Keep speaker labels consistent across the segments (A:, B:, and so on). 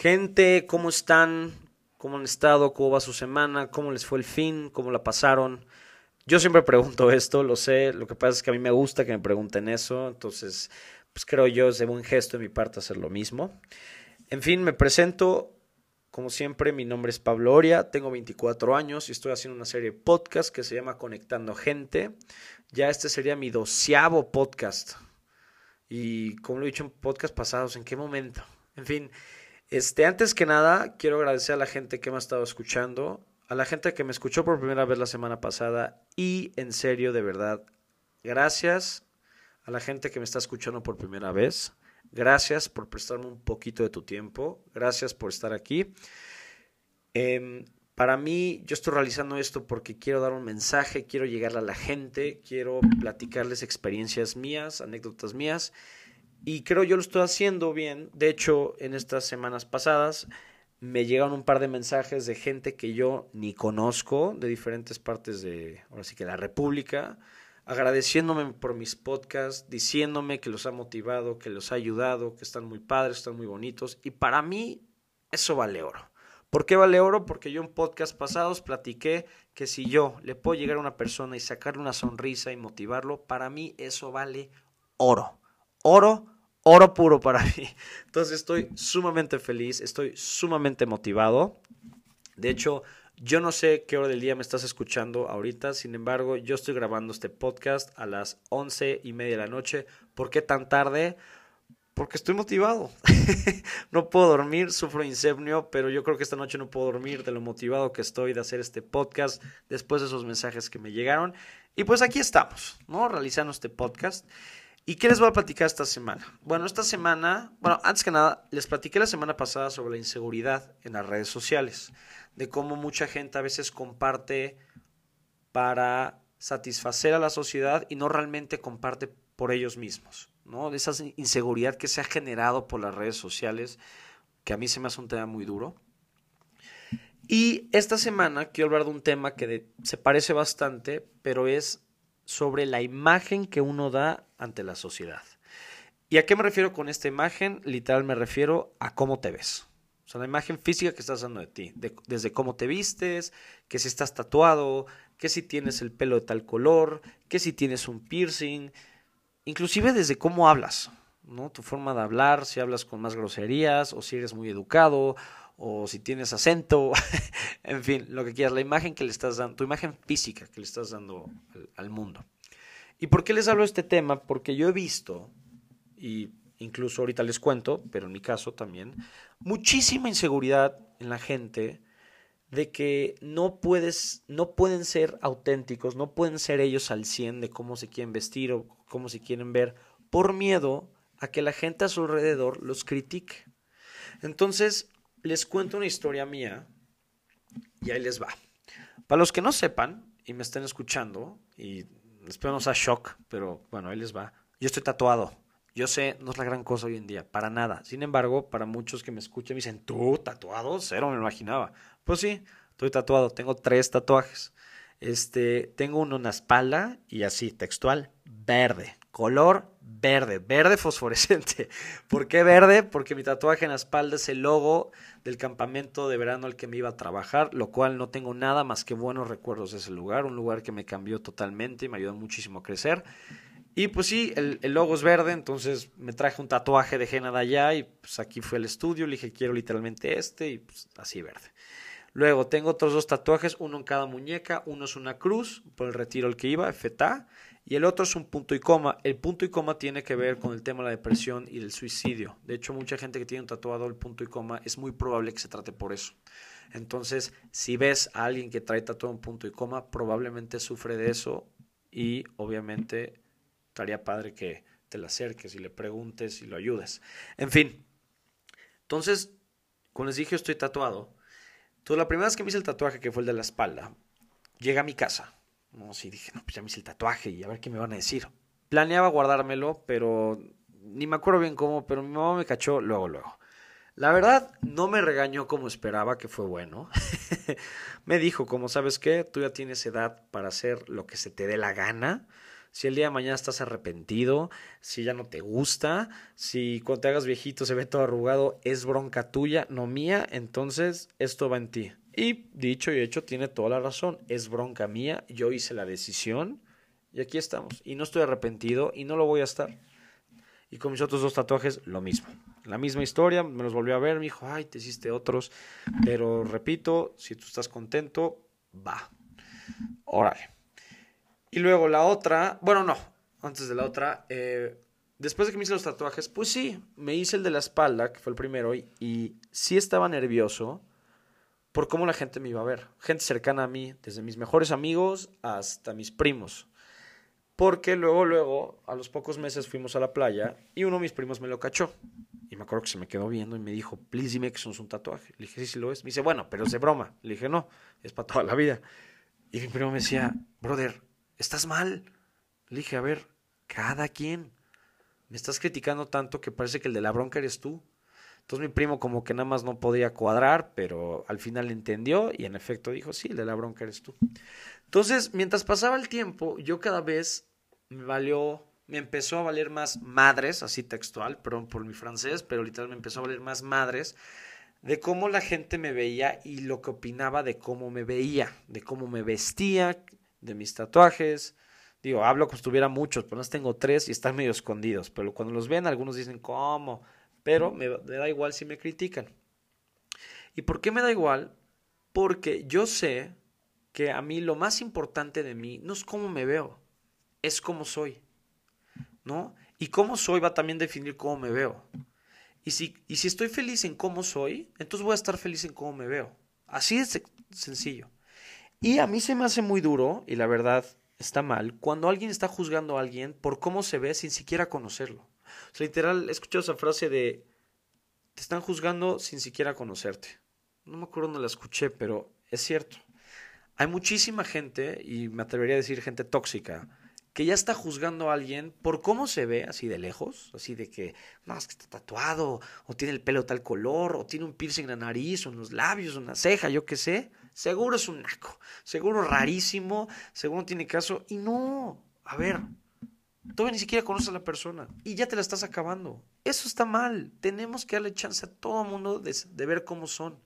A: Gente, ¿cómo están? ¿Cómo han estado? ¿Cómo va su semana? ¿Cómo les fue el fin? ¿Cómo la pasaron? Yo siempre pregunto esto, lo sé. Lo que pasa es que a mí me gusta que me pregunten eso. Entonces, pues creo yo es de buen gesto de mi parte hacer lo mismo. En fin, me presento. Como siempre, mi nombre es Pablo Oria, tengo 24 años y estoy haciendo una serie de podcast que se llama Conectando Gente. Ya este sería mi doceavo podcast. Y como lo he dicho en podcast pasados, ¿en qué momento? En fin, este, antes que nada, quiero agradecer a la gente que me ha estado escuchando, a la gente que me escuchó por primera vez la semana pasada y en serio, de verdad, gracias a la gente que me está escuchando por primera vez. Gracias por prestarme un poquito de tu tiempo. Gracias por estar aquí. Em, para mí, yo estoy realizando esto porque quiero dar un mensaje, quiero llegar a la gente, quiero platicarles experiencias mías, anécdotas mías y creo yo lo estoy haciendo bien. De hecho, en estas semanas pasadas me llegaron un par de mensajes de gente que yo ni conozco, de diferentes partes de, ahora sí que la República, agradeciéndome por mis podcasts, diciéndome que los ha motivado, que los ha ayudado, que están muy padres, están muy bonitos. Y para mí, eso vale oro. ¿Por qué vale oro? Porque yo en podcast pasados platiqué que si yo le puedo llegar a una persona y sacarle una sonrisa y motivarlo, para mí eso vale oro oro, oro puro para mí. Entonces estoy sumamente feliz, estoy sumamente motivado. De hecho, yo no sé qué hora del día me estás escuchando ahorita, sin embargo, yo estoy grabando este podcast a las once y media de la noche. ¿Por qué tan tarde? Porque estoy motivado. no puedo dormir, sufro insomnio, pero yo creo que esta noche no puedo dormir de lo motivado que estoy de hacer este podcast después de esos mensajes que me llegaron. Y pues aquí estamos, ¿no? Realizando este podcast. ¿Y qué les voy a platicar esta semana? Bueno, esta semana, bueno, antes que nada, les platiqué la semana pasada sobre la inseguridad en las redes sociales, de cómo mucha gente a veces comparte para satisfacer a la sociedad y no realmente comparte por ellos mismos, ¿no? De esa inseguridad que se ha generado por las redes sociales, que a mí se me hace un tema muy duro. Y esta semana quiero hablar de un tema que se parece bastante, pero es sobre la imagen que uno da ante la sociedad. ¿Y a qué me refiero con esta imagen? Literal me refiero a cómo te ves. O sea, la imagen física que estás dando de ti, desde cómo te vistes, que si estás tatuado, que si tienes el pelo de tal color, que si tienes un piercing, inclusive desde cómo hablas, ¿no? Tu forma de hablar, si hablas con más groserías o si eres muy educado o si tienes acento, en fin, lo que quieras, la imagen que le estás dando, tu imagen física que le estás dando al, mundo. ¿Y por qué les hablo de este tema? Porque yo he visto, y incluso ahorita les cuento, pero en mi caso también, muchísima inseguridad en la gente de que no puedes, no pueden ser auténticos, no pueden ser ellos al 100 de cómo se quieren vestir o cómo se quieren ver, por miedo a que la gente a su alrededor los critique. Entonces, les cuento una historia mía y ahí les va. Para los que no sepan y me estén escuchando, y espero no sea shock, pero bueno, ahí les va. Yo estoy tatuado. Yo sé, no es la gran cosa hoy en día, para nada. Sin embargo, para muchos que me escuchan me dicen, ¿tú tatuado? Cero, me imaginaba. Pues sí, estoy tatuado. Tengo tres tatuajes. Este, tengo uno en la espalda y así, textual, verde. Color verde, verde fosforescente. ¿Por qué verde? Porque mi tatuaje en la espalda es el logo del campamento de verano al que me iba a trabajar, lo cual no tengo nada más que buenos recuerdos de ese lugar, un lugar que me cambió totalmente y me ayudó muchísimo a crecer. Y pues sí, el, logo es verde, entonces me traje un tatuaje de Jena de allá y pues aquí fue el estudio, le dije quiero literalmente este y pues así verde. Luego tengo otros dos tatuajes, uno en cada muñeca, uno es una cruz por el retiro al que iba, FTA, y el otro es un punto y coma. El punto y coma tiene que ver con el tema de la depresión y el suicidio. De hecho, mucha gente que tiene un tatuado el punto y coma es muy probable que se trate por eso. Entonces, si ves a alguien que trae tatuado un punto y coma, probablemente sufre de eso y obviamente estaría padre que te le acerques y le preguntes y lo ayudes. En fin, entonces, como les dije, estoy tatuado. Entonces, la primera vez que me hice el tatuaje, que fue el de la espalda, llega a mi casa no, sí, dije, no, pues ya me hice el tatuaje y a ver qué me van a decir. Planeaba guardármelo, pero ni me acuerdo bien cómo, pero mi mamá me cachó luego, luego. La verdad, no me regañó como esperaba, que fue bueno. me dijo, como sabes qué, tú ya tienes edad para hacer lo que se te dé la gana. Si el día de mañana estás arrepentido, si ya no te gusta, si cuando te hagas viejito se ve todo arrugado, es bronca tuya, no mía, entonces esto va en ti. Y dicho y hecho, tiene toda la razón, es bronca mía, yo hice la decisión y aquí estamos. Y no estoy arrepentido y no lo voy a estar. Y con mis otros dos tatuajes, lo mismo. La misma historia, me los volvió a ver, me dijo, ay, te hiciste otros. Pero repito, si tú estás contento, va. Órale. Y luego la otra, bueno, no, antes de la otra, eh, después de que me hice los tatuajes, pues sí, me hice el de la espalda, que fue el primero, y, y sí estaba nervioso por cómo la gente me iba a ver. Gente cercana a mí, desde mis mejores amigos hasta mis primos. Porque luego, luego, a los pocos meses fuimos a la playa y uno de mis primos me lo cachó. Y me acuerdo que se me quedó viendo y me dijo, please dime que eso es un tatuaje. Le dije, sí, sí lo es. Me dice, bueno, pero es de broma. Le dije, no, es para toda la vida. Y mi primo me decía, brother, estás mal. Le dije, a ver, cada quien. Me estás criticando tanto que parece que el de la bronca eres tú. Entonces mi primo como que nada más no podía cuadrar, pero al final entendió y en efecto dijo, sí, el de la bronca eres tú. Entonces, mientras pasaba el tiempo, yo cada vez me valió, me empezó a valer más madres, así textual, perdón por mi francés, pero literal me empezó a valer más madres de cómo la gente me veía y lo que opinaba de cómo me veía, de cómo me vestía, de mis tatuajes. Digo, hablo como si tuviera muchos, pero no tengo tres y están medio escondidos. Pero cuando los ven, algunos dicen, ¿cómo? Pero me, me da igual si me critican. ¿Y por qué me da igual? Porque yo sé que a mí lo más importante de mí no es cómo me veo, es cómo soy. ¿No? Y cómo soy va a también definir cómo me veo. Y si, y si estoy feliz en cómo soy, entonces voy a estar feliz en cómo me veo. Así es sencillo. Y a mí se me hace muy duro, y la verdad está mal, cuando alguien está juzgando a alguien por cómo se ve sin siquiera conocerlo. Literal, he escuchado esa frase de, te están juzgando sin siquiera conocerte. No me acuerdo dónde la escuché, pero es cierto. Hay muchísima gente, y me atrevería a decir gente tóxica, que ya está juzgando a alguien por cómo se ve así de lejos, así de que, no, es que está tatuado, o tiene el pelo tal color, o tiene un piercing en la nariz, o en los labios, o en la ceja, yo qué sé. Seguro es un naco, seguro rarísimo, seguro no tiene caso. Y no, a ver, todavía ni siquiera conoces a la persona y ya te la estás acabando. Eso está mal. Tenemos que darle chance a todo mundo de, de ver cómo son.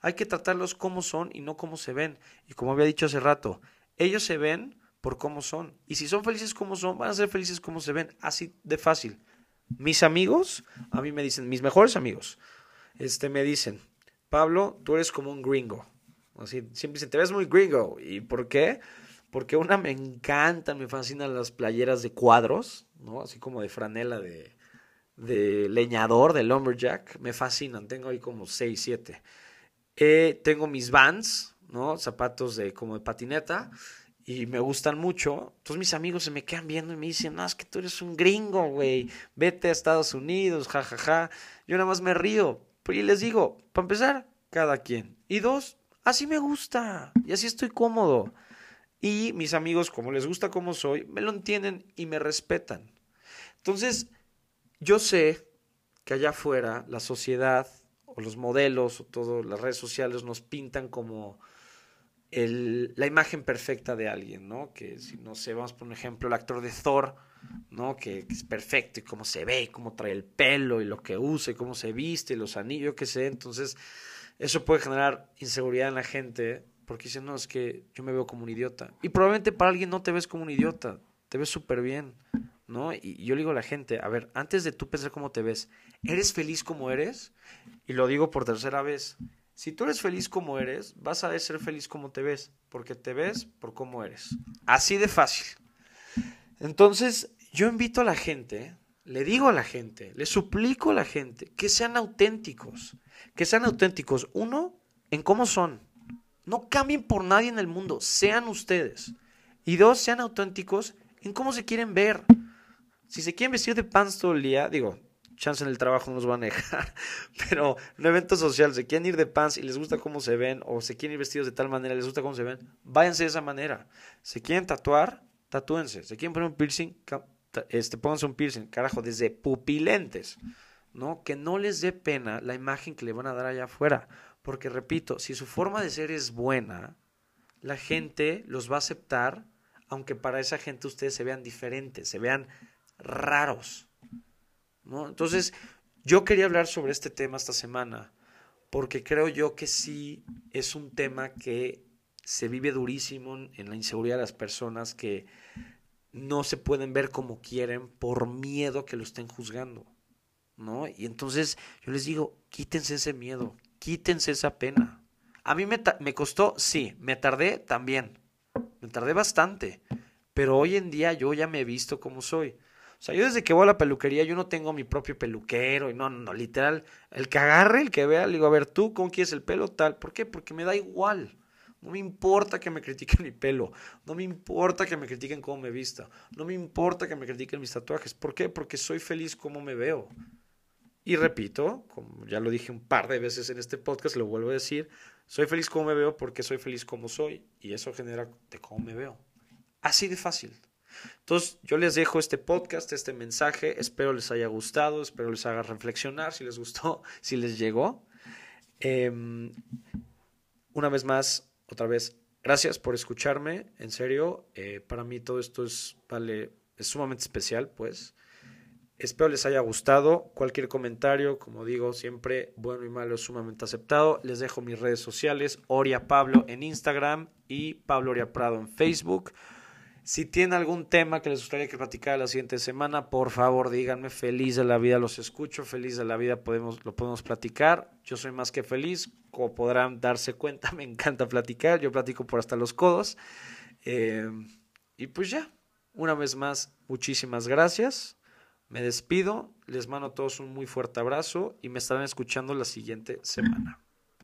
A: Hay que tratarlos como son y no como se ven. Y como había dicho hace rato, ellos se ven por cómo son. Y si son felices como son, van a ser felices como se ven. Así de fácil. Mis amigos, a mí me dicen, mis mejores amigos, este, me dicen, Pablo, tú eres como un gringo. Así, siempre dicen, te ves muy gringo. ¿Y por qué? Porque una me encantan, me fascinan las playeras de cuadros, ¿no? Así como de franela de, de leñador, de lumberjack. Me fascinan, tengo ahí como 6, 7. Eh, tengo mis vans, ¿no? Zapatos de como de patineta y me gustan mucho. Entonces mis amigos se me quedan viendo y me dicen, no, es que tú eres un gringo, güey. Vete a Estados Unidos, jajaja. Ja, ja. Yo nada más me río. Y les digo, para empezar, cada quien. Y dos, así me gusta. Y así estoy cómodo. Y mis amigos, como les gusta como soy, me lo entienden y me respetan. Entonces, yo sé que allá afuera la sociedad o los modelos o todas las redes sociales nos pintan como el, la imagen perfecta de alguien, ¿no? Que si no sé, vamos por un ejemplo, el actor de Thor, ¿no? Que, que, es perfecto y cómo se ve, cómo trae el pelo y lo que usa y cómo se viste, y los anillos, qué sé. Entonces, eso puede generar inseguridad en la gente porque dicen, no, es que yo me veo como un idiota. Y probablemente para alguien no te ves como un idiota, te ves súper bien, ¿no? Y yo le digo a la gente, a ver, antes de tú pensar cómo te ves, ¿eres feliz como eres? Y lo digo por tercera vez. Si tú eres feliz como eres, vas a ser feliz como te ves, porque te ves por cómo eres. Así de fácil. Entonces, yo invito a la gente, le digo a la gente, le suplico a la gente que sean auténticos, que sean auténticos, uno, en cómo son. No cambien por nadie en el mundo, sean ustedes. Y dos, sean auténticos en cómo se quieren ver. Si se quieren vestir de pants todo el día, digo, chance en el trabajo no nos van a dejar, pero en evento social se quieren ir de pants y les gusta cómo se ven, o se quieren ir vestidos de tal manera, les gusta cómo se ven, váyanse de esa manera. Se quieren tatuar, tatúense. Se quieren poner un piercing, este, pónganse un piercing, carajo, desde pupilentes, ¿no? Que no les dé pena la imagen que le van a dar allá afuera. Porque repito, si su forma de ser es buena, la gente los va a aceptar aunque para esa gente ustedes se vean diferentes, se vean raros. ¿no? Entonces, yo quería hablar sobre este tema esta semana, porque creo yo que sí es un tema que se vive durísimo en la inseguridad de las personas que no se pueden ver como quieren por miedo que lo estén juzgando. ¿No? Y entonces yo les digo, quítense ese miedo, quítense esa pena. A mí me, costó, sí, me tardé también, me tardé bastante, pero hoy en día yo ya me he visto como soy. O sea, yo desde que voy a la peluquería, yo no tengo mi propio peluquero, y no, no, literal, el que agarre, el que vea, le digo, a ver, tú, ¿cómo quieres el pelo? Tal, ¿por qué? Porque me da igual. No me importa que me critiquen mi pelo. No me importa que me critiquen cómo me vista. No me importa que me critiquen mis tatuajes. ¿Por qué? Porque soy feliz como me veo. Y repito, como ya lo dije un par de veces en este podcast, lo vuelvo a decir, soy feliz como me veo porque soy feliz como soy. Y eso genera de cómo me veo. Así de fácil. Entonces, yo les dejo este podcast, este mensaje. Espero les haya gustado, espero les haga reflexionar si les gustó, si les llegó. Em, una vez más, otra vez, gracias por escucharme. En serio, eh, para mí todo esto es, vale, es sumamente especial, pues. Espero les haya gustado. Cualquier comentario, como digo, siempre bueno y malo sumamente aceptado. Les dejo mis redes sociales, Oria Pablo en Instagram y Pablo Oria Prado en Facebook. Si tienen algún tema que les gustaría que platicara la siguiente semana, por favor díganme, feliz de la vida los escucho, feliz de la vida podemos, lo podemos platicar. Yo soy más que feliz, como podrán darse cuenta, me encanta platicar, yo platico por hasta los codos. Eh, y pues ya, una vez más, muchísimas gracias. Me despido, les mando a todos un muy fuerte abrazo y me estarán escuchando la siguiente semana.